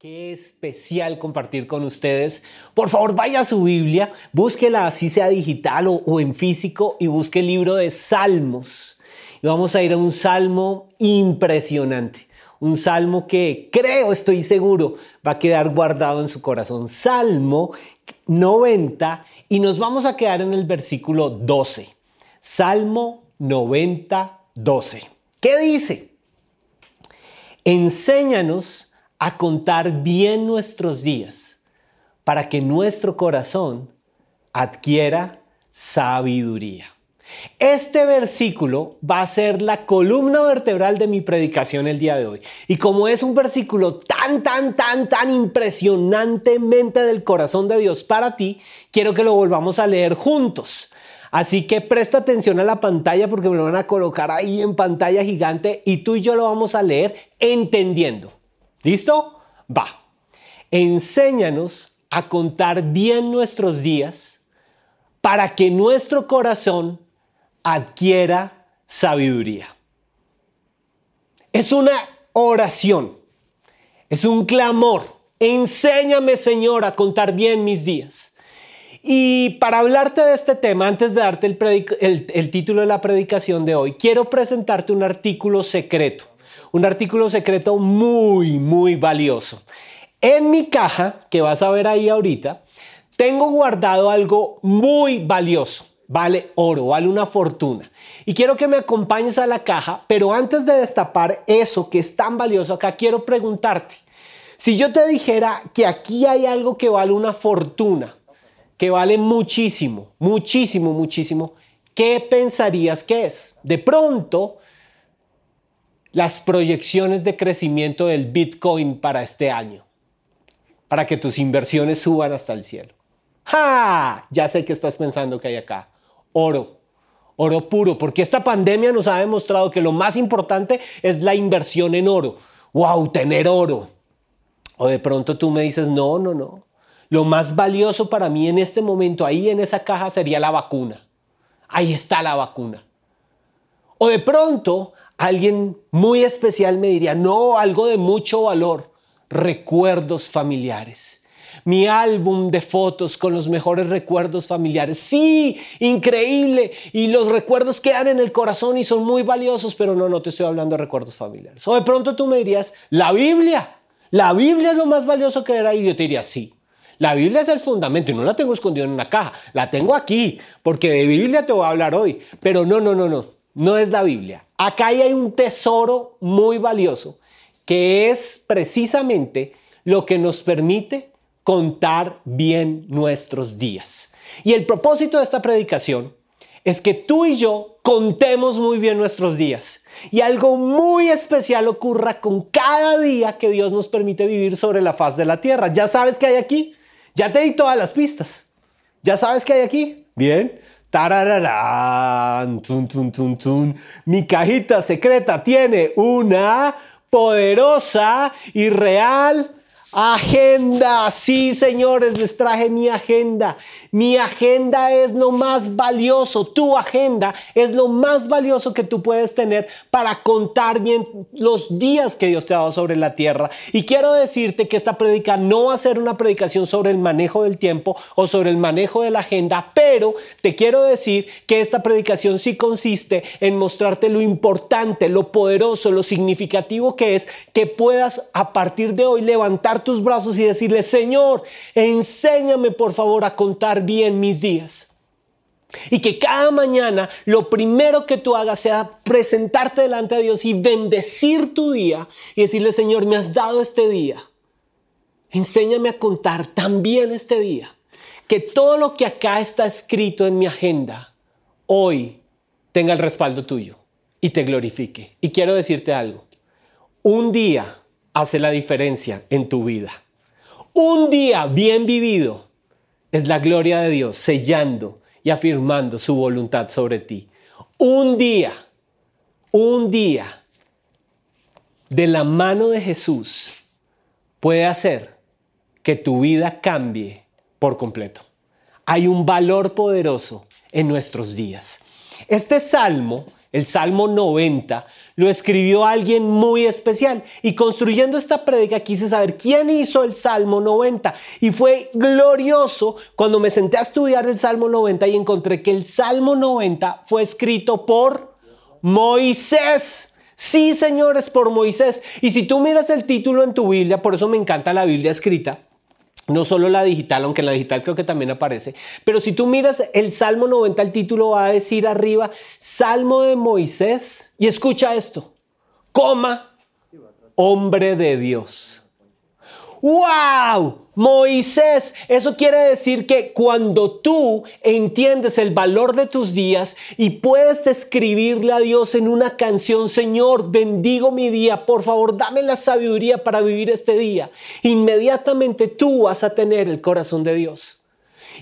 Qué especial compartir con ustedes. Por favor, vaya a su Biblia, búsquela así sea digital o, en físico y busque el libro de Salmos. Y vamos a ir a un salmo impresionante. Un salmo que creo, estoy seguro, va a quedar guardado en su corazón. Salmo 90 y nos vamos a quedar en el versículo 12. Salmo 90, 12. ¿Qué dice? Enséñanos a contar bien nuestros días para que nuestro corazón adquiera sabiduría. Este versículo va a ser la columna vertebral de mi predicación el día de hoy. Y como es un versículo tan, tan, tan, tan impresionantemente del corazón de Dios para ti, quiero que lo volvamos a leer juntos. Así que presta atención a la pantalla porque me lo van a colocar ahí en pantalla gigante y tú y yo lo vamos a leer entendiendo. ¿Listo? Va. Enséñanos a contar bien nuestros días para que nuestro corazón adquiera sabiduría. Es una oración, es un clamor. Enséñame, Señor, a contar bien mis días. Y para hablarte de este tema, antes de darte el, el, título de la predicación de hoy, quiero presentarte un artículo secreto un artículo secreto muy, muy valioso. En mi caja, que vas a ver ahí ahorita, tengo guardado algo muy valioso. Vale oro, vale una fortuna. Y quiero que me acompañes a la caja, pero antes de destapar eso que es tan valioso acá, quiero preguntarte, si yo te dijera que aquí hay algo que vale una fortuna, que vale muchísimo, muchísimo, muchísimo, ¿qué pensarías que es? De pronto, las proyecciones de crecimiento del Bitcoin para este año, para que tus inversiones suban hasta el cielo. ¡Ja! Ya sé que estás pensando que hay acá. Oro, oro puro, porque esta pandemia nos ha demostrado que lo más importante es la inversión en oro. ¡Wow! Tener oro. O de pronto tú me dices, no, no, no. Lo más valioso para mí en este momento, ahí en esa caja, sería la vacuna. Ahí está la vacuna. O de pronto Alguien muy especial me diría, no, algo de mucho valor, recuerdos familiares. Mi álbum de fotos con los mejores recuerdos familiares. Sí, increíble. Y los recuerdos quedan en el corazón y son muy valiosos, pero no, no te estoy hablando de recuerdos familiares. O de pronto tú me dirías, la Biblia. La Biblia es lo más valioso que era. Y yo te diría, sí. La Biblia es el fundamento y no la tengo escondida en una caja. La tengo aquí, porque de Biblia te voy a hablar hoy. Pero no, no, no, no. No es la Biblia. Acá hay un tesoro muy valioso que es precisamente lo que nos permite contar bien nuestros días. Y el propósito de esta predicación es que tú y yo contemos muy bien nuestros días y algo muy especial ocurra con cada día que Dios nos permite vivir sobre la faz de la tierra. ¿Ya sabes qué hay aquí? Ya te di todas las pistas. ¿Ya sabes qué hay aquí? Bien. Tarararán, tun, tun, tun, tun. Mi cajita secreta tiene una poderosa y real Agenda, sí señores, les traje mi agenda. Mi agenda es lo más valioso, tu agenda es lo más valioso que tú puedes tener para contar bien los días que Dios te ha dado sobre la tierra. Y quiero decirte que esta predica no va a ser una predicación sobre el manejo del tiempo o sobre el manejo de la agenda, pero te quiero decir que esta predicación sí consiste en mostrarte lo importante, lo poderoso, lo significativo que es que puedas a partir de hoy levantar tus brazos y decirle, Señor, enséñame por favor a contar bien mis días. Y que cada mañana lo primero que tú hagas sea presentarte delante de Dios y bendecir tu día y decirle, Señor, me has dado este día. Enséñame a contar también este día. Que todo lo que acá está escrito en mi agenda, hoy tenga el respaldo tuyo y te glorifique. Y quiero decirte algo. Un día hace la diferencia en tu vida. Un día bien vivido es la gloria de Dios sellando y afirmando su voluntad sobre ti. Un día, un día de la mano de Jesús puede hacer que tu vida cambie por completo. Hay un valor poderoso en nuestros días. Este salmo el Salmo 90, lo escribió alguien muy especial. Y construyendo esta prédica quise saber quién hizo el Salmo 90. Y fue glorioso cuando me senté a estudiar el Salmo 90 y encontré que el Salmo 90 fue escrito por Moisés. Sí, señores, por Moisés. Y si tú miras el título en tu Biblia, por eso me encanta la Biblia escrita, no solo la digital, aunque la digital creo que también aparece, pero si tú miras el Salmo 90, el título va a decir arriba, Salmo de Moisés, y escucha esto, coma, hombre de Dios. ¡Wow! Moisés, eso quiere decir que cuando tú entiendes el valor de tus días y puedes escribirle a Dios en una canción, Señor, bendigo mi día, por favor, dame la sabiduría para vivir este día, inmediatamente tú vas a tener el corazón de Dios.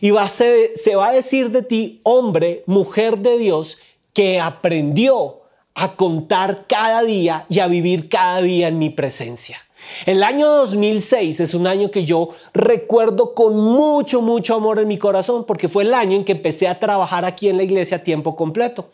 Y se va a decir de ti, hombre, mujer de Dios, que aprendió a contar cada día y a vivir cada día en mi presencia. El año 2006 es un año que yo recuerdo con mucho, mucho amor en mi corazón porque fue el año en que empecé a trabajar aquí en la iglesia a tiempo completo.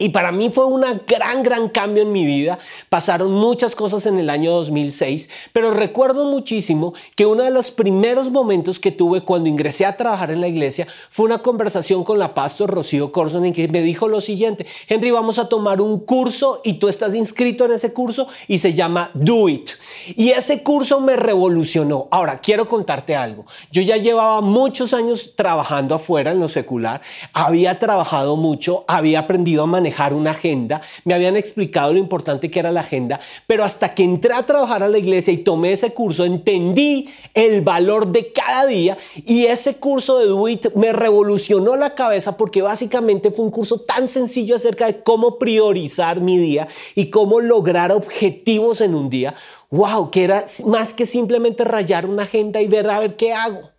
Y para mí fue un gran, gran cambio en mi vida. Pasaron muchas cosas en el año 2006, pero recuerdo muchísimo que uno de los primeros momentos que tuve cuando ingresé a trabajar en la iglesia fue una conversación con la pastor Rocío Corson en que me dijo lo siguiente, Henry, vamos a tomar un curso y tú estás inscrito en ese curso y se llama Do It. Y ese curso me revolucionó. Ahora, quiero contarte algo. Yo ya llevaba muchos años trabajando afuera en lo secular, había trabajado mucho, había aprendido a manejar manejar una agenda, me habían explicado lo importante que era la agenda, pero hasta que entré a trabajar a la iglesia y tomé ese curso, entendí el valor de cada día y ese curso de Do me revolucionó la cabeza porque básicamente fue un curso tan sencillo acerca de cómo priorizar mi día y cómo lograr objetivos en un día. ¡Wow! Que era más que simplemente rayar una agenda y ver a ver qué hago.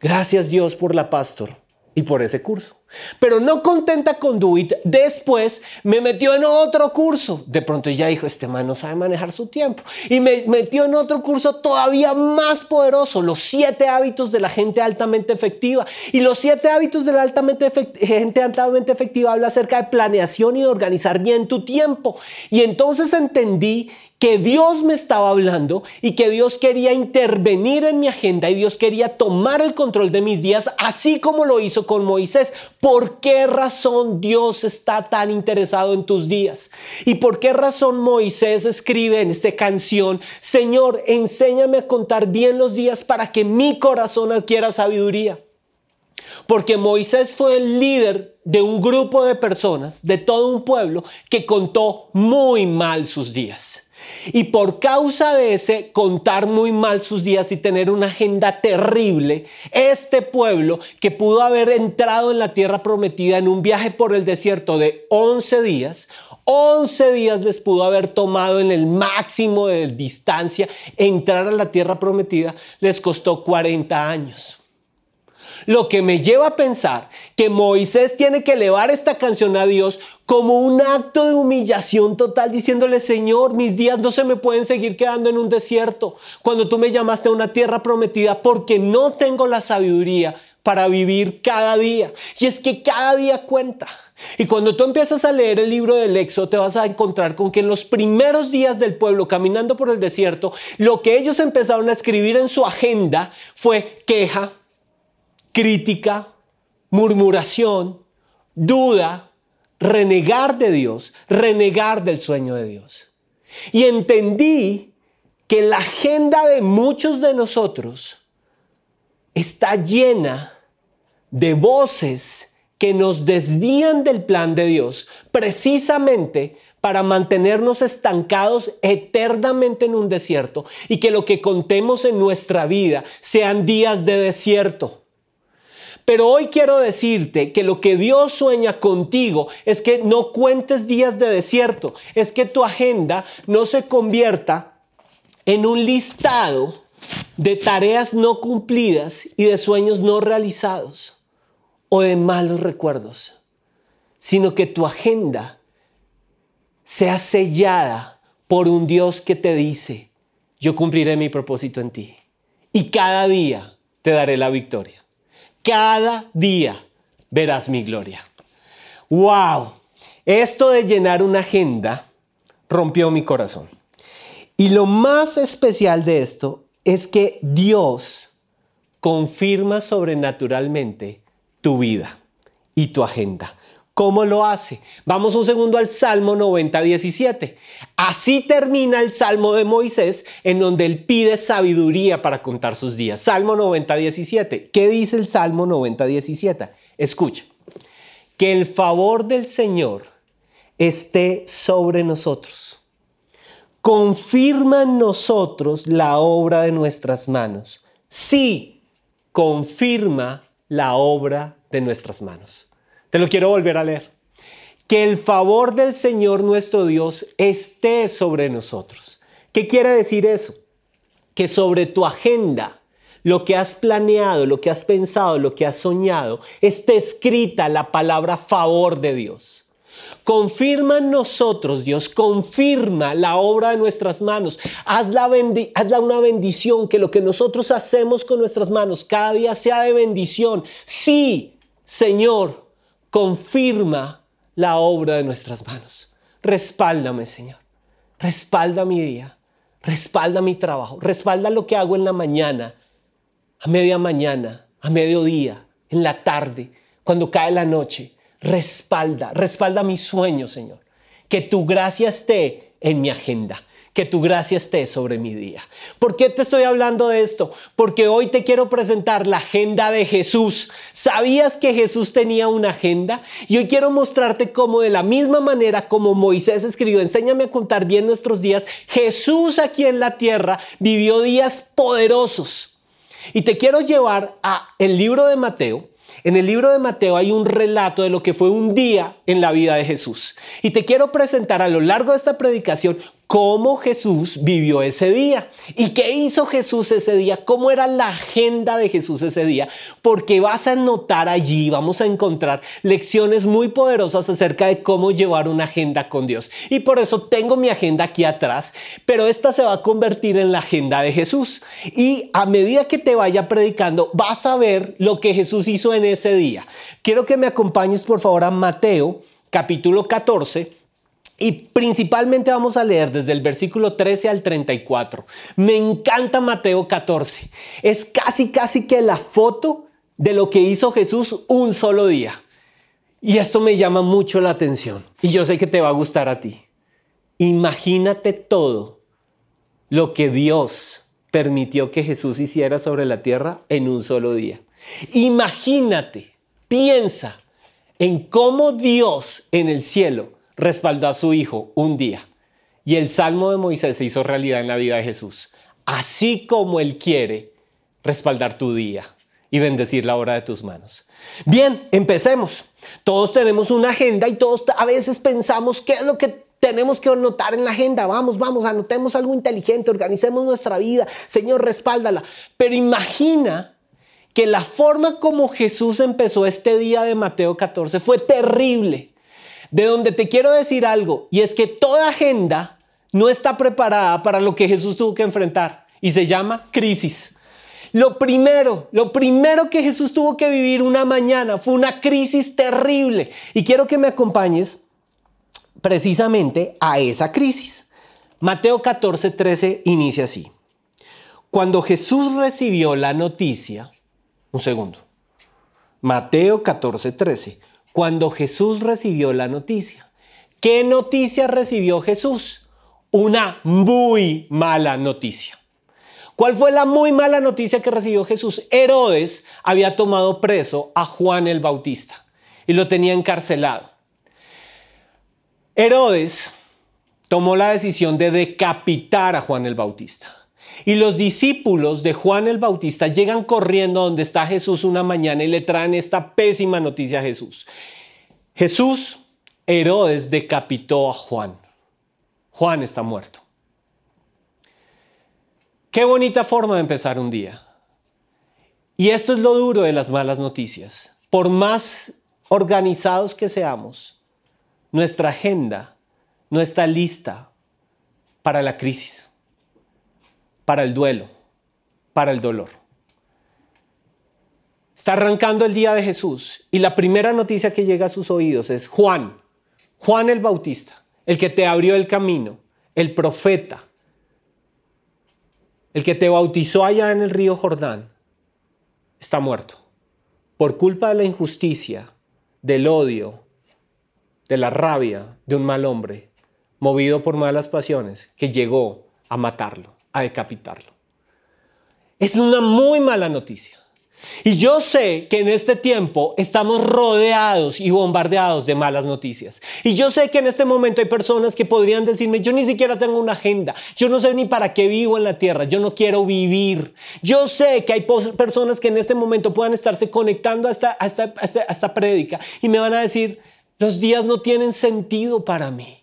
Gracias Dios por la pastor y por ese curso. Pero no contenta con Do después me metió en otro curso. De pronto ya dijo, este man no sabe manejar su tiempo. Y me metió en otro curso todavía más poderoso, los siete hábitos de la gente altamente efectiva. Y los siete hábitos de la altamente gente altamente efectiva habla acerca de planeación y de organizar bien tu tiempo. Y entonces entendí que Dios me estaba hablando y que Dios quería intervenir en mi agenda y Dios quería tomar el control de mis días, así como lo hizo con Moisés. ¿Por qué razón Dios está tan interesado en tus días? ¿Y por qué razón Moisés escribe en esta canción, Señor, enséñame a contar bien los días para que mi corazón adquiera sabiduría? Porque Moisés fue el líder de un grupo de personas, de todo un pueblo, que contó muy mal sus días. Y por causa de ese contar muy mal sus días y tener una agenda terrible, este pueblo que pudo haber entrado en la tierra prometida en un viaje por el desierto de 11 días, 11 días les pudo haber tomado en el máximo de distancia entrar a la tierra prometida, les costó 40 años. Lo que me lleva a pensar que Moisés tiene que elevar esta canción a Dios como un acto de humillación total, diciéndole, Señor, mis días no se me pueden seguir quedando en un desierto cuando tú me llamaste a una tierra prometida porque no tengo la sabiduría para vivir cada día. Y es que cada día cuenta. Y cuando tú empiezas a leer el libro del Éxodo, te vas a encontrar con que en los primeros días del pueblo, caminando por el desierto, lo que ellos empezaron a escribir en su agenda fue queja, crítica, murmuración, duda, renegar de Dios, renegar del sueño de Dios. Y entendí que la agenda de muchos de nosotros está llena de voces que nos desvían del plan de Dios, precisamente para mantenernos estancados eternamente en un desierto y que lo que contemos en nuestra vida sean días de desierto. Pero hoy quiero decirte que lo que Dios sueña contigo es que no cuentes días de desierto, es que tu agenda no se convierta en un listado de tareas no cumplidas y de sueños no realizados o de malos recuerdos, sino que tu agenda sea sellada por un Dios que te dice, yo cumpliré mi propósito en ti y cada día te daré la victoria. Cada día verás mi gloria. ¡Wow! Esto de llenar una agenda rompió mi corazón. Y lo más especial de esto es que Dios confirma sobrenaturalmente tu vida y tu agenda. ¿Cómo lo hace? Vamos un segundo al Salmo 90, 17. Así termina el Salmo de Moisés en donde él pide sabiduría para contar sus días. Salmo 90, 17. ¿Qué dice el Salmo 90, 17? Escucha. Que el favor del Señor esté sobre nosotros. Confirma en nosotros la obra de nuestras manos. Sí, confirma la obra de nuestras manos. Te lo quiero volver a leer. Que el favor del Señor nuestro Dios esté sobre nosotros. ¿Qué quiere decir eso? Que sobre tu agenda, lo que has planeado, lo que has pensado, lo que has soñado, esté escrita la palabra favor de Dios. Confirma en nosotros, Dios, confirma la obra de nuestras manos. Hazla, hazla una bendición, que lo que nosotros hacemos con nuestras manos cada día sea de bendición. Sí, Señor, confirma la obra de nuestras manos. Respáldame, Señor. Respalda mi día. Respalda mi trabajo. Respalda lo que hago en la mañana, a media mañana, a mediodía, en la tarde, cuando cae la noche. Respalda, respalda mi sueño, Señor. Que tu gracia esté en mi agenda que tu gracia esté sobre mi día. ¿Por qué te estoy hablando de esto? Porque hoy te quiero presentar la agenda de Jesús. ¿Sabías que Jesús tenía una agenda? Y hoy quiero mostrarte cómo de la misma manera como Moisés escribió, enséñame a contar bien nuestros días, Jesús aquí en la tierra vivió días poderosos. Y te quiero llevar a el libro de Mateo, en el libro de Mateo hay un relato de lo que fue un día en la vida de Jesús. Y te quiero presentar a lo largo de esta predicación cómo Jesús vivió ese día y qué hizo Jesús ese día, cómo era la agenda de Jesús ese día, porque vas a notar allí, vamos a encontrar lecciones muy poderosas acerca de cómo llevar una agenda con Dios. Y por eso tengo mi agenda aquí atrás, pero esta se va a convertir en la agenda de Jesús. Y a medida que te vaya predicando, vas a ver lo que Jesús hizo en ese día. Quiero que me acompañes por favor a Mateo capítulo 14 y principalmente vamos a leer desde el versículo 13 al 34. Me encanta Mateo 14. Es casi, casi que la foto de lo que hizo Jesús un solo día. Y esto me llama mucho la atención. Y yo sé que te va a gustar a ti. Imagínate todo lo que Dios permitió que Jesús hiciera sobre la tierra en un solo día. Imagínate, piensa en cómo Dios en el cielo respaldó a su Hijo un día. Y el Salmo de Moisés se hizo realidad en la vida de Jesús. Así como Él quiere respaldar tu día y bendecir la obra de tus manos. Bien, empecemos. Todos tenemos una agenda y todos a veces pensamos qué es lo que tenemos que anotar en la agenda. Vamos, vamos, anotemos algo inteligente, organicemos nuestra vida. Señor, respáldala. Pero imagina que la forma como Jesús empezó este día de Mateo 14 fue terrible de donde te quiero decir algo, y es que toda agenda no está preparada para lo que Jesús tuvo que enfrentar, y se llama crisis. Lo primero, lo primero que Jesús tuvo que vivir una mañana fue una crisis terrible, y quiero que me acompañes precisamente a esa crisis. Mateo 14, 13 inicia así. Cuando Jesús recibió la noticia, un segundo, Mateo 14, 13 cuando Jesús recibió la noticia. ¿Qué noticia recibió Jesús? Una muy mala noticia. ¿Cuál fue la muy mala noticia que recibió Jesús? Herodes había tomado preso a Juan el Bautista y lo tenía encarcelado. Herodes tomó la decisión de decapitar a Juan el Bautista. Y los discípulos de Juan el Bautista llegan corriendo donde está Jesús una mañana y le traen esta pésima noticia a Jesús. Jesús, Herodes decapitó a Juan. Juan está muerto. Qué bonita forma de empezar un día. Y esto es lo duro de las malas noticias. Por más organizados que seamos, nuestra agenda no está lista para la crisis para el duelo, para el dolor. Está arrancando el día de Jesús y la primera noticia que llega a sus oídos es, Juan, Juan el Bautista, el que te abrió el camino, el profeta, el que te bautizó allá en el río Jordán, está muerto. Por culpa de la injusticia, del odio, de la rabia de un mal hombre, movido por malas pasiones, que llegó a matarlo, a decapitarlo. Es una muy mala noticia. Y yo sé que en este tiempo estamos rodeados y bombardeados de malas noticias. Y yo sé que en este momento hay personas que podrían decirme, yo ni siquiera tengo una agenda, yo no sé ni para qué vivo en la tierra, yo no quiero vivir. Yo sé que hay personas que en este momento puedan estarse conectando a esta, a esta, a prédica y me van a decir, los días no tienen sentido para mí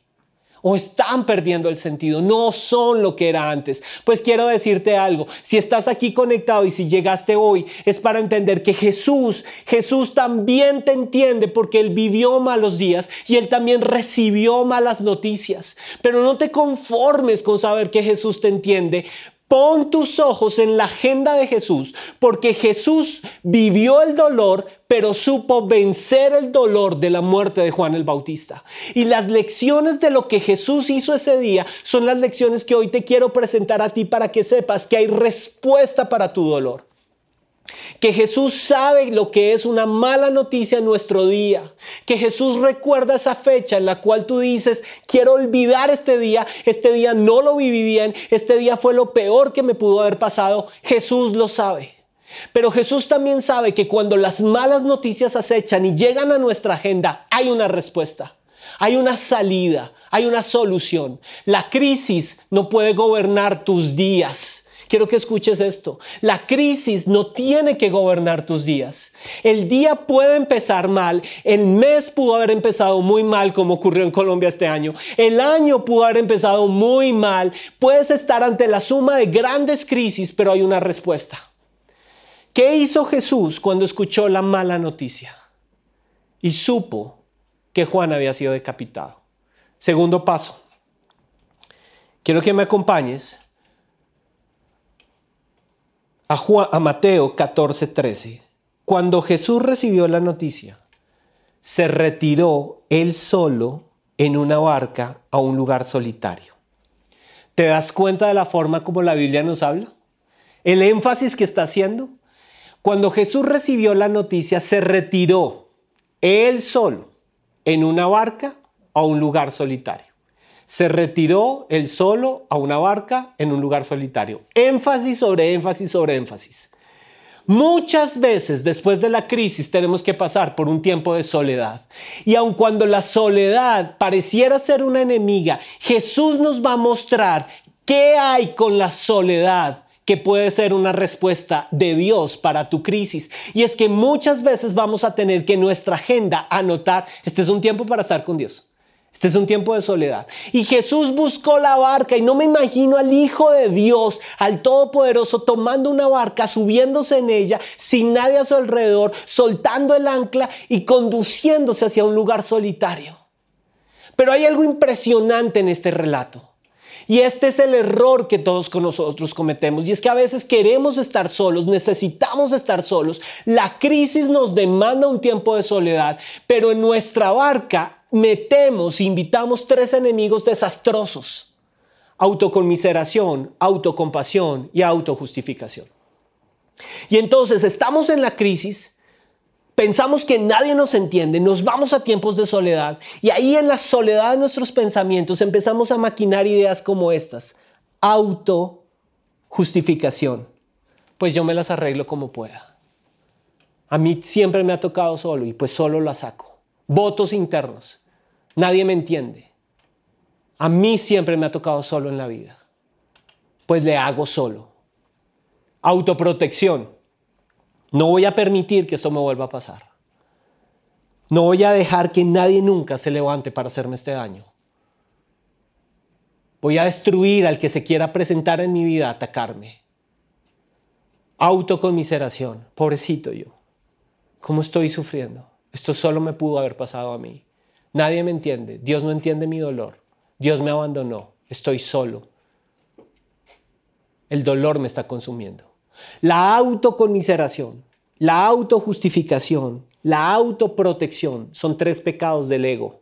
o están perdiendo el sentido, no son lo que era antes. Pues quiero decirte algo, si estás aquí conectado y si llegaste hoy, es para entender que Jesús, Jesús también te entiende porque Él vivió malos días y Él también recibió malas noticias. Pero no te conformes con saber que Jesús te entiende, Pon tus ojos en la agenda de Jesús, porque Jesús vivió el dolor, pero supo vencer el dolor de la muerte de Juan el Bautista. Y las lecciones de lo que Jesús hizo ese día son las lecciones que hoy te quiero presentar a ti para que sepas que hay respuesta para tu dolor que Jesús sabe lo que es una mala noticia en nuestro día, que Jesús recuerda esa fecha en la cual tú dices, quiero olvidar este día, este día no lo viví bien, este día fue lo peor que me pudo haber pasado, Jesús lo sabe. Pero Jesús también sabe que cuando las malas noticias acechan y llegan a nuestra agenda, hay una respuesta. Hay una salida, hay una solución. La crisis no puede gobernar tus días. Quiero que escuches esto. La crisis no tiene que gobernar tus días. El día puede empezar mal, el mes pudo haber empezado muy mal como ocurrió en Colombia este año, el año pudo haber empezado muy mal, puedes estar ante la suma de grandes crisis, pero hay una respuesta. ¿Qué hizo Jesús cuando escuchó la mala noticia? Y supo que Juan había sido decapitado. Segundo paso. Quiero que me acompañes a, Mateo 14, 13. Cuando Jesús recibió la noticia, se retiró él solo en una barca a un lugar solitario. ¿Te das cuenta de la forma como la Biblia nos habla? El énfasis que está haciendo. Cuando Jesús recibió la noticia, se retiró él solo en una barca a un lugar solitario se retiró él solo a una barca en un lugar solitario. Énfasis sobre énfasis sobre énfasis. Muchas veces después de la crisis tenemos que pasar por un tiempo de soledad. Y aun cuando la soledad pareciera ser una enemiga, Jesús nos va a mostrar qué hay con la soledad que puede ser una respuesta de Dios para tu crisis. Y es que muchas veces vamos a tener que nuestra agenda anotar, este es un tiempo para estar con Dios. Este es un tiempo de soledad. Y Jesús buscó la barca y no me imagino al Hijo de Dios, al Todopoderoso, tomando una barca, subiéndose en ella, sin nadie a su alrededor, soltando el ancla y conduciéndose hacia un lugar solitario. Pero hay algo impresionante en este relato. Y este es el error que todos con nosotros cometemos. Y es que a veces queremos estar solos, necesitamos estar solos. La crisis nos demanda un tiempo de soledad, pero en nuestra barca metemos, invitamos tres enemigos desastrosos. Autoconmiseración, autocompasión y autojustificación. Y entonces estamos en la crisis, pensamos que nadie nos entiende, nos vamos a tiempos de soledad y ahí en la soledad de nuestros pensamientos empezamos a maquinar ideas como estas. Autojustificación. Pues yo me las arreglo como pueda. A mí siempre me ha tocado solo y pues solo la saco votos internos. Nadie me entiende. A mí siempre me ha tocado solo en la vida. Pues le hago solo. Autoprotección. No voy a permitir que esto me vuelva a pasar. No voy a dejar que nadie nunca se levante para hacerme este daño. Voy a destruir al que se quiera presentar en mi vida a atacarme. Autoconmiseración. Pobrecito yo. ¿Cómo estoy sufriendo? Esto solo me pudo haber pasado a mí. Nadie me entiende. Dios no entiende mi dolor. Dios me abandonó. Estoy solo. El dolor me está consumiendo. La autoconmiseración, la autojustificación, la autoprotección son tres pecados del ego.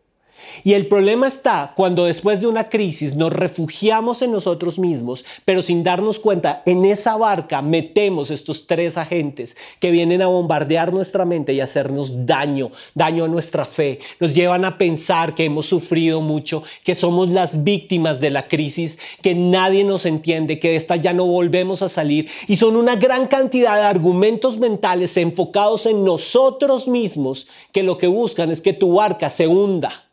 Y el problema está cuando después de una crisis nos refugiamos en nosotros mismos, pero sin darnos cuenta, en esa barca metemos estos tres agentes que vienen a bombardear nuestra mente y hacernos daño, daño a nuestra fe. Nos llevan a pensar que hemos sufrido mucho, que somos las víctimas de la crisis, que nadie nos entiende, que de esta ya no volvemos a salir. Y son una gran cantidad de argumentos mentales enfocados en nosotros mismos que lo que buscan es que tu barca se hunda.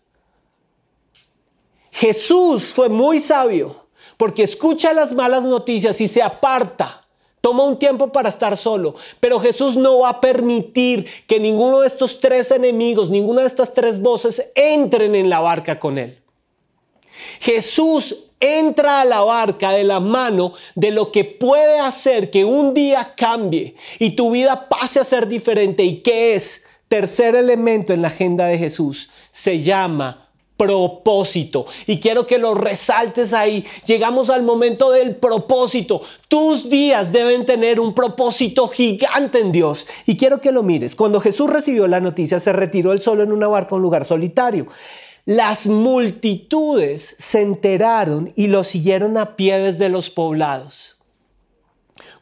Jesús fue muy sabio porque escucha las malas noticias y se aparta. Toma un tiempo para estar solo, pero Jesús no va a permitir que ninguno de estos tres enemigos, ninguna de estas tres voces entren en la barca con él. Jesús entra a la barca de la mano de lo que puede hacer que un día cambie y tu vida pase a ser diferente. ¿Y qué es? Tercer elemento en la agenda de Jesús. Se llama propósito. Y quiero que lo resaltes ahí. Llegamos al momento del propósito. Tus días deben tener un propósito gigante en Dios. Y quiero que lo mires. Cuando Jesús recibió la noticia, se retiró él solo en una barca un lugar solitario. Las multitudes se enteraron y lo siguieron a pie desde los poblados.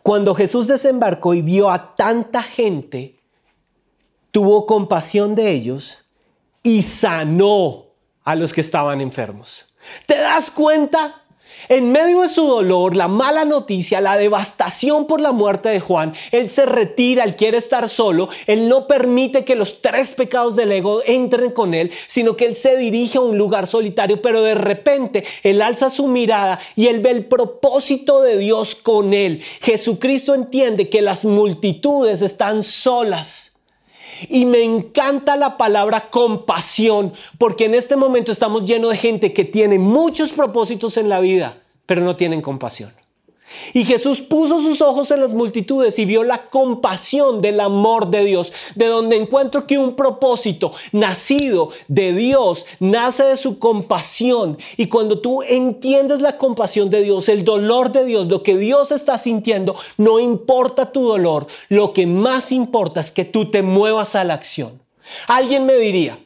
Cuando Jesús desembarcó y vio a tanta gente, tuvo compasión de ellos y sanó a los que estaban enfermos. ¿Te das cuenta? En medio de su dolor, la mala noticia, la devastación por la muerte de Juan, él se retira, él quiere estar solo, él no permite que los tres pecados del ego entren con él, sino que él se dirige a un lugar solitario, pero de repente él alza su mirada y él ve el propósito de Dios con él. Jesucristo entiende que las multitudes están solas y me encanta la palabra compasión, porque en este momento estamos llenos de gente que tiene muchos propósitos en la vida, pero no tienen compasión. Y Jesús puso sus ojos en las multitudes y vio la compasión del amor de Dios, de donde encuentro que un propósito nacido de Dios nace de su compasión. Y cuando tú entiendes la compasión de Dios, el dolor de Dios, lo que Dios está sintiendo, no importa tu dolor, lo que más importa es que tú te muevas a la acción. Alguien me diría,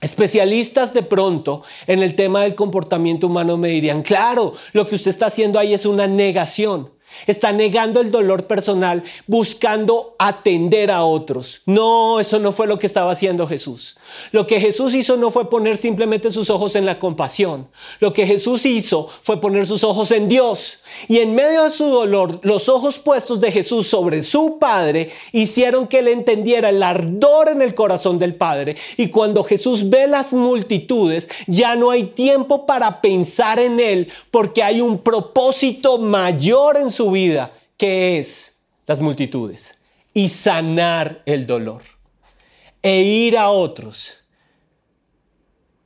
Especialistas de pronto en el tema del comportamiento humano me dirían, claro, lo que usted está haciendo ahí es una negación. Está negando el dolor personal buscando atender a otros. No, eso no fue lo que estaba haciendo Jesús. Lo que Jesús hizo no fue poner simplemente sus ojos en la compasión. Lo que Jesús hizo fue poner sus ojos en Dios. Y en medio de su dolor, los ojos puestos de Jesús sobre su Padre hicieron que él entendiera el ardor en el corazón del Padre. Y cuando Jesús ve las multitudes, ya no hay tiempo para pensar en él porque hay un propósito mayor en su vida, que es las multitudes y sanar el dolor e ir a otros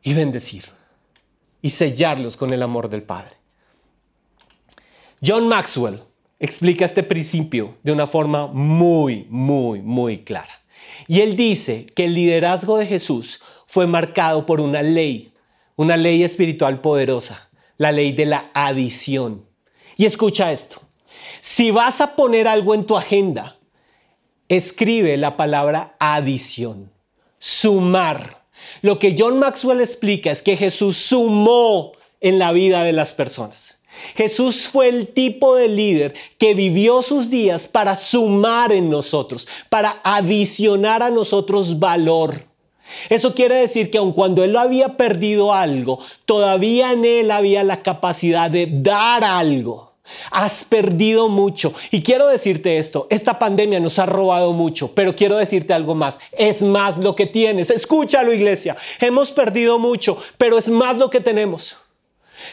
y bendecir y sellarlos con el amor del Padre. John Maxwell explica este principio de una forma muy, muy, muy clara. Y él dice que el liderazgo de Jesús fue marcado por una ley, una ley espiritual poderosa, la ley de la adición. Y escucha esto, si vas a poner algo en tu agenda, escribe la palabra adición, sumar. Lo que John Maxwell explica es que Jesús sumó en la vida de las personas. Jesús fue el tipo de líder que vivió sus días para sumar en nosotros, para adicionar a nosotros valor. Eso quiere decir que aun cuando él había perdido algo, todavía en él había la capacidad de dar algo. Has perdido mucho. Y quiero decirte esto, esta pandemia nos ha robado mucho, pero quiero decirte algo más. Es más lo que tienes. Escúchalo, iglesia. Hemos perdido mucho, pero es más lo que tenemos.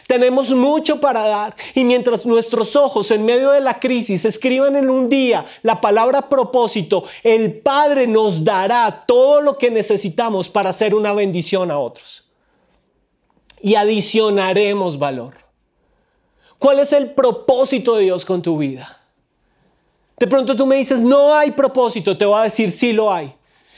Tenemos mucho para dar y mientras nuestros ojos en medio de la crisis escriban en un día la palabra propósito, el Padre nos dará todo lo que necesitamos para hacer una bendición a otros. Y adicionaremos valor. ¿Cuál es el propósito de Dios con tu vida? De pronto tú me dices, no hay propósito, te voy a decir, sí lo hay.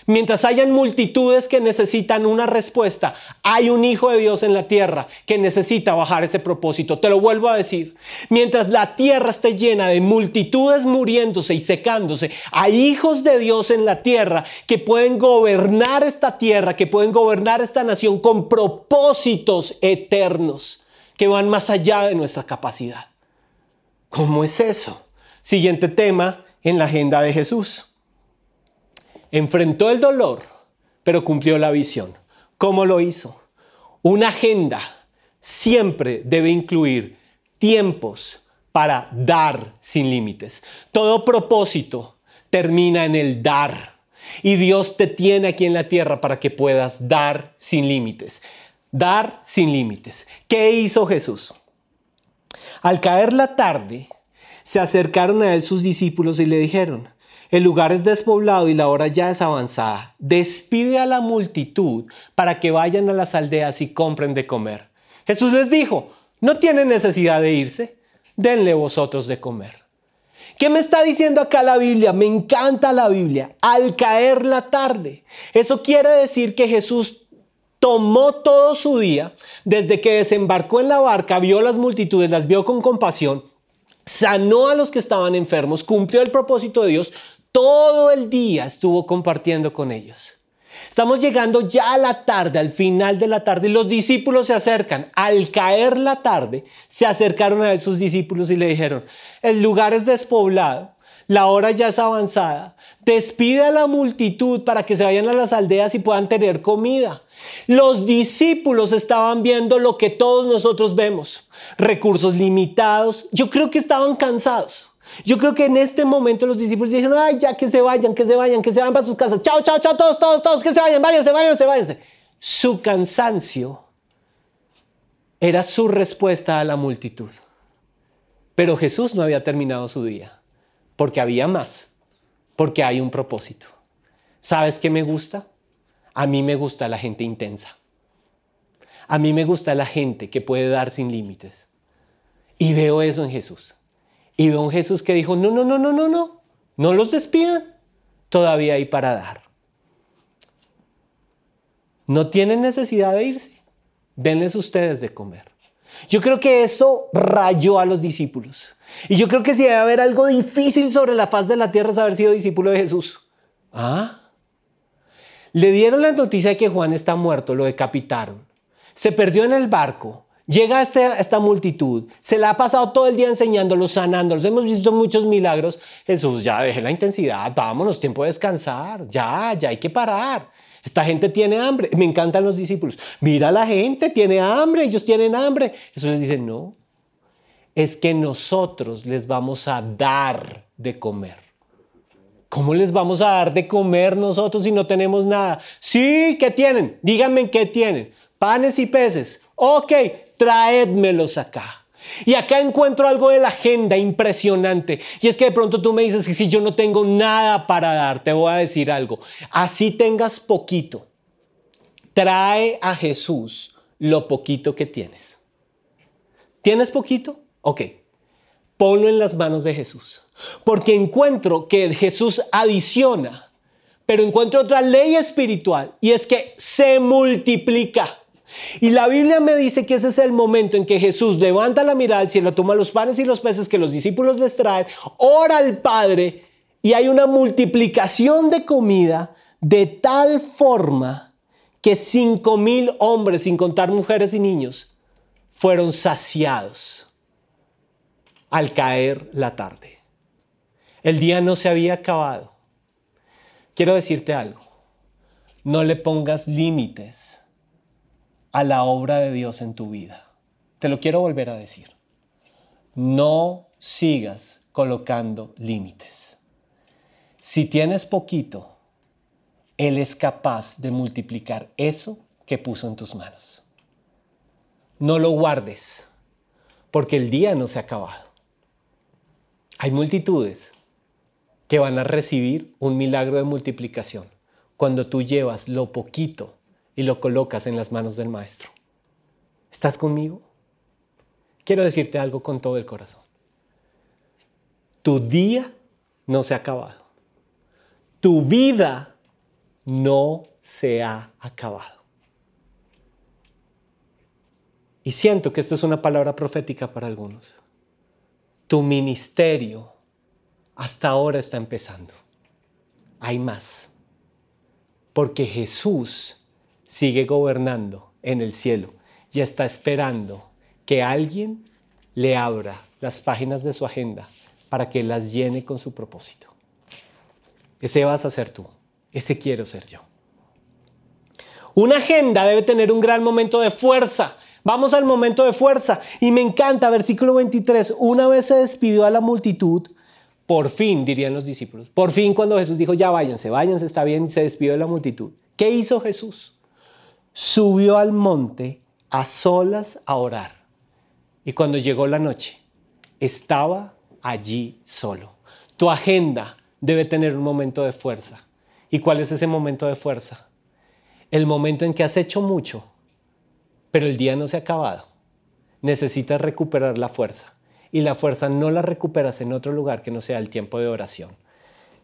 Mientras hayan multitudes que necesitan una respuesta, hay un Hijo de Dios en la tierra que necesita bajar ese propósito. Te lo vuelvo a decir. Mientras la tierra esté llena de multitudes muriéndose y secándose, hay hijos de Dios en la tierra que pueden gobernar esta tierra, que pueden gobernar esta nación con propósitos eternos que van más allá de nuestra capacidad. ¿Cómo es eso? Siguiente tema en la agenda de Jesús. Enfrentó el dolor, pero cumplió la visión. ¿Cómo lo hizo? Una agenda siempre debe incluir tiempos para dar sin límites. Todo propósito termina en el dar. Y Dios te tiene aquí en la tierra para que puedas dar sin límites. Dar sin límites. ¿Qué hizo Jesús? Al caer la tarde, se acercaron a él sus discípulos y le dijeron, el lugar es despoblado y la hora ya es avanzada. Despide a la multitud para que vayan a las aldeas y compren de comer. Jesús les dijo, no tienen necesidad de irse, denle vosotros de comer. ¿Qué me está diciendo acá la Biblia? Me encanta la Biblia. Al caer la tarde. Eso quiere decir que Jesús tomó todo su día, desde que desembarcó en la barca, vio las multitudes, las vio con compasión, sanó a los que estaban enfermos, cumplió el propósito de Dios, todo el día estuvo compartiendo con ellos. Estamos llegando ya a la tarde, al final de la tarde, y los discípulos se acercan. Al caer la tarde, se acercaron a él sus discípulos y le dijeron, el lugar es despoblado, la hora ya es avanzada, despide a la multitud para que se vayan a las aldeas y puedan tener comida. Los discípulos estaban viendo lo que todos nosotros vemos, recursos limitados, yo creo que estaban cansados. Yo creo que en este momento los discípulos dijeron, ay, ya que se vayan, que se vayan, que se vayan para sus casas. Chao, chao, chao, todos, todos, todos, que se vayan, váyanse, váyanse, váyanse. Su cansancio era su respuesta a la multitud. Pero Jesús no había terminado su día, porque había más, porque hay un propósito. ¿Sabes qué me gusta? A mí me gusta la gente intensa. A mí me gusta la gente que puede dar sin límites. Y veo eso en Jesús. Y veo un Jesús que dijo, no, no, no, no, no, no, no los despidan, todavía hay para dar. No tienen necesidad de irse, denles ustedes de comer. Yo creo que eso rayó a los discípulos. Y yo creo que si debe haber algo difícil sobre la faz de la tierra es haber sido discípulo de Jesús. Ah. Le dieron la noticia de que Juan está muerto, lo decapitaron. Se perdió en el barco. Llega este, esta multitud, se la ha pasado todo el día enseñándolos, sanándolos, hemos visto muchos milagros. Jesús, ya deje la intensidad, vámonos, tiempo de descansar, ya, ya hay que parar. Esta gente tiene hambre. Me encantan los discípulos. Mira la gente, tiene hambre, ellos tienen hambre. Jesús les dice, no, es que nosotros les vamos a dar de comer. ¿Cómo les vamos a dar de comer nosotros si no tenemos nada? Sí, ¿qué tienen? Díganme qué tienen. Panes y peces. Ok, traédmelos acá. Y acá encuentro algo de la agenda impresionante. Y es que de pronto tú me dices que si yo no tengo nada para dar, te voy a decir algo. Así tengas poquito. Trae a Jesús lo poquito que tienes. ¿Tienes poquito? Ok. Ponlo en las manos de Jesús. Porque encuentro que Jesús adiciona, pero encuentro otra ley espiritual y es que se multiplica. Y la Biblia me dice que ese es el momento en que Jesús levanta la mirada al cielo, toma los panes y los peces que los discípulos les traen, ora al Padre y hay una multiplicación de comida de tal forma que cinco mil hombres, sin contar mujeres y niños, fueron saciados al caer la tarde. El día no se había acabado. Quiero decirte algo, no le pongas límites a la obra de Dios en tu vida. Te lo quiero volver a decir. No sigas colocando límites. Si tienes poquito, Él es capaz de multiplicar eso que puso en tus manos. No lo guardes, porque el día no se ha acabado. Hay multitudes que van a recibir un milagro de multiplicación cuando tú llevas lo poquito y lo colocas en las manos del Maestro. ¿Estás conmigo? Quiero decirte algo con todo el corazón. Tu día no se ha acabado. Tu vida no se ha acabado. Y siento que esta es una palabra profética para algunos. Tu ministerio hasta ahora está empezando. Hay más. Porque Jesús sigue gobernando en el cielo y está esperando que alguien le abra las páginas de su agenda para que las llene con su propósito. Ese vas a ser tú. Ese quiero ser yo. Una agenda debe tener un gran momento de fuerza. Vamos al momento de fuerza. Y me encanta, versículo 23. Una vez se despidió a la multitud, por fin, dirían los discípulos. Por fin cuando Jesús dijo, ya váyanse, váyanse, está bien, se despidió de la multitud. ¿Qué hizo Jesús? Subió al monte a solas a orar. Y cuando llegó la noche, estaba allí solo. Tu agenda debe tener un momento de fuerza. ¿Y cuál es ese momento de fuerza? El momento en que has hecho mucho, pero el día no se ha acabado. Necesitas recuperar la fuerza. Y la fuerza no la recuperas en otro lugar que no sea el tiempo de oración.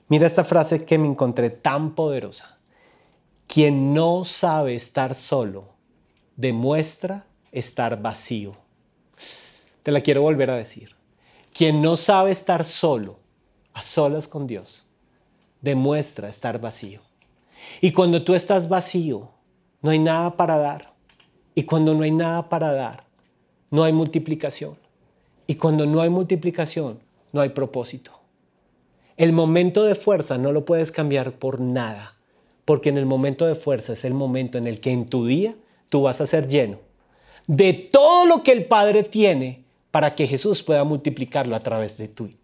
Mira esta frase que me encontré tan poderosa. Quien no sabe estar solo demuestra estar vacío. Te la quiero volver a decir. Quien no sabe estar solo, a solas con Dios, demuestra estar vacío. Y cuando tú estás vacío, no hay nada para dar. Y cuando no hay nada para dar, no hay multiplicación. Y cuando no hay multiplicación, no hay propósito. El momento de fuerza no lo puedes cambiar por nada, porque en el momento de fuerza es el momento en el que en tu día tú vas a ser lleno de todo lo que el Padre tiene para que Jesús pueda multiplicarlo a través de ti.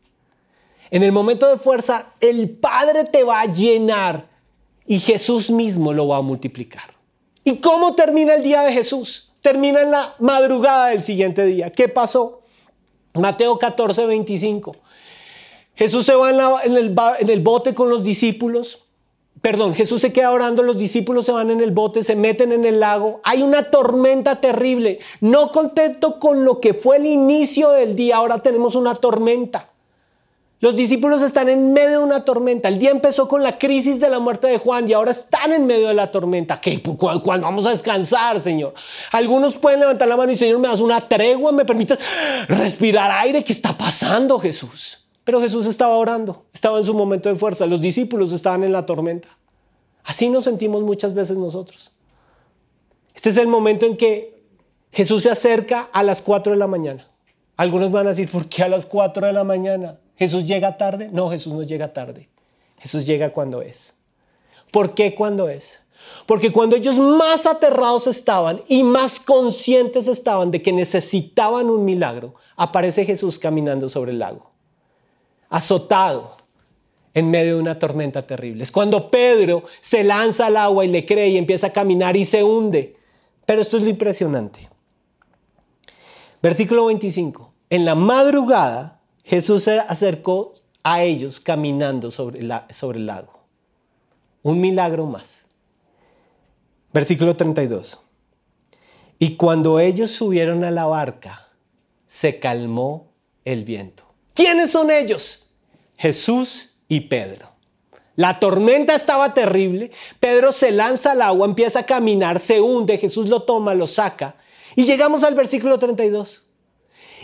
En el momento de fuerza, el Padre te va a llenar y Jesús mismo lo va a multiplicar. ¿Y cómo termina el día de Jesús? Termina en la madrugada del siguiente día. ¿Qué pasó? Mateo 14, 25. Jesús se va en, el, el bote con los discípulos. Perdón, Jesús se queda orando, los discípulos se van en el bote, se meten en el lago. Hay una tormenta terrible. No contento con lo que fue el inicio del día, ahora tenemos una tormenta. Los discípulos están en medio de una tormenta. El día empezó con la crisis de la muerte de Juan y ahora están en medio de la tormenta. ¿Cuándo vamos a descansar, Señor? Algunos pueden levantar la mano y, Señor, me das una tregua, me permites respirar aire. ¿Qué está pasando, Jesús? Pero Jesús estaba orando, estaba en su momento de fuerza. Los discípulos estaban en la tormenta. Así nos sentimos muchas veces nosotros. Este es el momento en que Jesús se acerca a las 4 de la mañana. Algunos van a decir, ¿por qué a las 4 de la mañana? ¿Jesús llega tarde? No, Jesús no llega tarde. Jesús llega cuando es. ¿Por qué cuando es? Porque cuando ellos más aterrados estaban y más conscientes estaban de que necesitaban un milagro, aparece Jesús caminando sobre el lago, azotado en medio de una tormenta terrible. Es cuando Pedro se lanza al agua y le cree y empieza a caminar y se hunde. Pero esto es lo impresionante. Versículo 25. En la madrugada Jesús se acercó a ellos caminando sobre, sobre el lago. Un milagro más. Versículo 32. Y cuando ellos subieron a la barca, se calmó el viento. ¿Quiénes son ellos? Jesús y Pedro. La tormenta estaba terrible. Pedro se lanza al agua, empieza a caminar, se hunde, Jesús lo toma, lo saca. Y llegamos al versículo 32.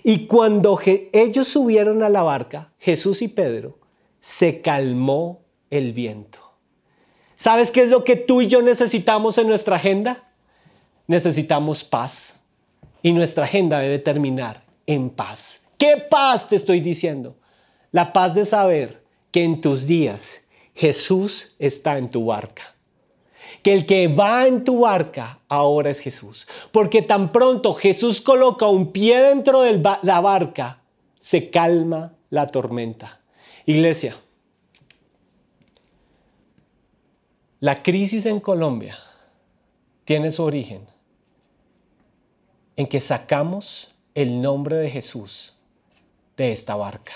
Y cuando ellos subieron a la barca, Jesús y Pedro, se calmó el viento. ¿Sabes qué es lo que tú y yo necesitamos en nuestra agenda? Necesitamos paz. Y nuestra agenda debe terminar en paz. ¿Qué paz te estoy diciendo? La paz de saber que en tus días Jesús está en tu barca que el que va en tu barca ahora es Jesús. Porque tan pronto Jesús coloca un pie dentro de la barca, se calma la tormenta. Iglesia, la crisis en Colombia tiene su origen en que sacamos el nombre de Jesús de esta barca.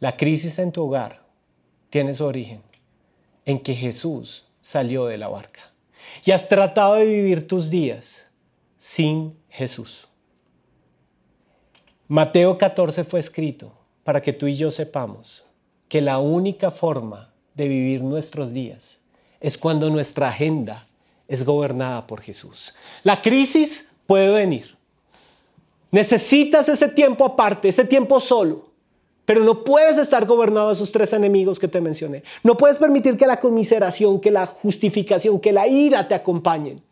La crisis en tu hogar tiene su origen en que Jesús salió de la barca. Y has tratado de vivir tus días sin Jesús. Mateo 14 fue escrito para que tú y yo sepamos que la única forma de vivir nuestros días es cuando nuestra agenda es gobernada por Jesús. La crisis puede venir. Necesitas ese tiempo aparte, ese tiempo solo. Pero no puedes estar gobernado a esos tres enemigos que te mencioné. No puedes permitir que la conmiseración, que la justificación, que la ira te acompañen.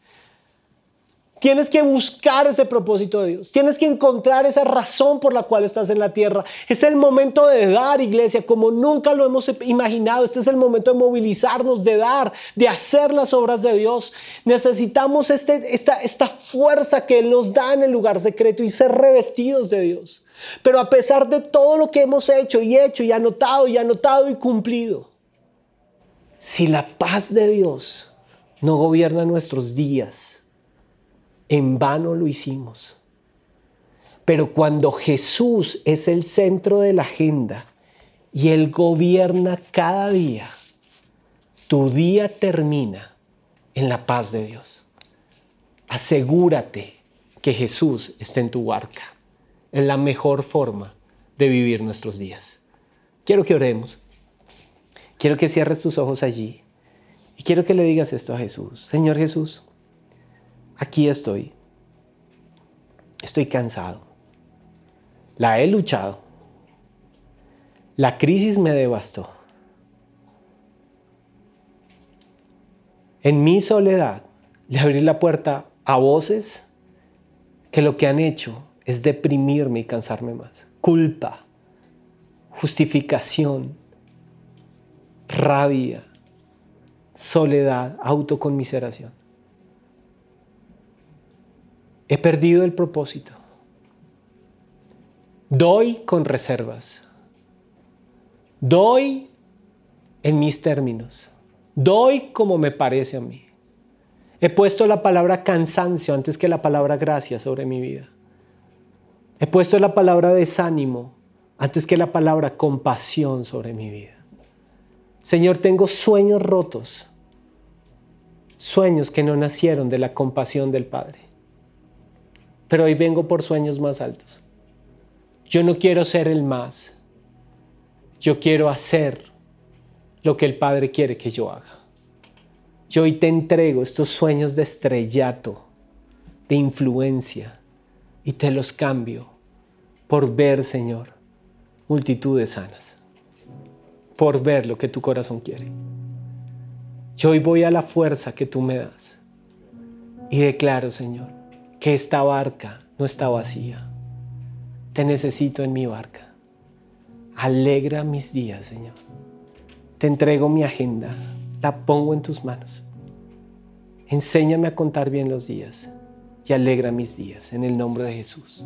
Tienes que buscar ese propósito de Dios. Tienes que encontrar esa razón por la cual estás en la tierra. Es el momento de dar, iglesia, como nunca lo hemos imaginado. Este es el momento de movilizarnos, de dar, de hacer las obras de Dios. Necesitamos este, esta, esta fuerza que Él nos da en el lugar secreto y ser revestidos de Dios. Pero a pesar de todo lo que hemos hecho y hecho y anotado y anotado y cumplido, si la paz de Dios no gobierna nuestros días, en vano lo hicimos. Pero cuando Jesús es el centro de la agenda y Él gobierna cada día, tu día termina en la paz de Dios. Asegúrate que Jesús esté en tu barca. Es la mejor forma de vivir nuestros días. Quiero que oremos. Quiero que cierres tus ojos allí. Y quiero que le digas esto a Jesús. Señor Jesús, aquí estoy. Estoy cansado. La he luchado. La crisis me devastó. En mi soledad le abrí la puerta a voces que lo que han hecho es deprimirme y cansarme más. Culpa, justificación, rabia, soledad, autoconmiseración. He perdido el propósito. Doy con reservas. Doy en mis términos. Doy como me parece a mí. He puesto la palabra cansancio antes que la palabra gracia sobre mi vida. He puesto la palabra desánimo antes que la palabra compasión sobre mi vida. Señor, tengo sueños rotos, sueños que no nacieron de la compasión del Padre. Pero hoy vengo por sueños más altos. Yo no quiero ser el más. Yo quiero hacer lo que el Padre quiere que yo haga. Yo hoy te entrego estos sueños de estrellato, de influencia, y te los cambio por ver, Señor, multitudes sanas, por ver lo que tu corazón quiere. Yo hoy voy a la fuerza que tú me das y declaro, Señor, que esta barca no está vacía. Te necesito en mi barca. Alegra mis días, Señor. Te entrego mi agenda, la pongo en tus manos. Enséñame a contar bien los días y alegra mis días en el nombre de Jesús.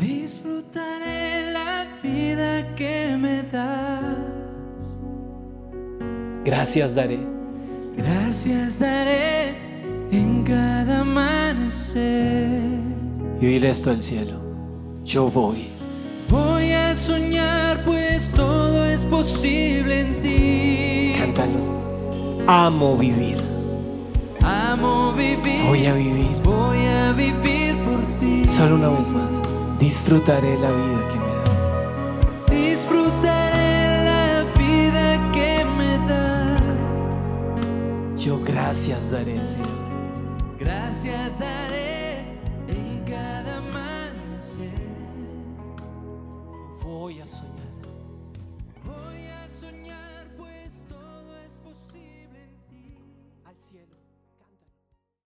Disfrutaré la vida que me das. Gracias daré. Gracias daré en cada amanecer. Y dile esto al cielo. Yo voy. Voy a soñar pues todo es posible en ti. Cántalo. Amo vivir. Amo vivir. Voy a vivir. Voy a vivir por ti. Solo una vez más. Disfrutaré la vida que me das. Disfrutaré la vida que me das. Yo gracias daré, Señor.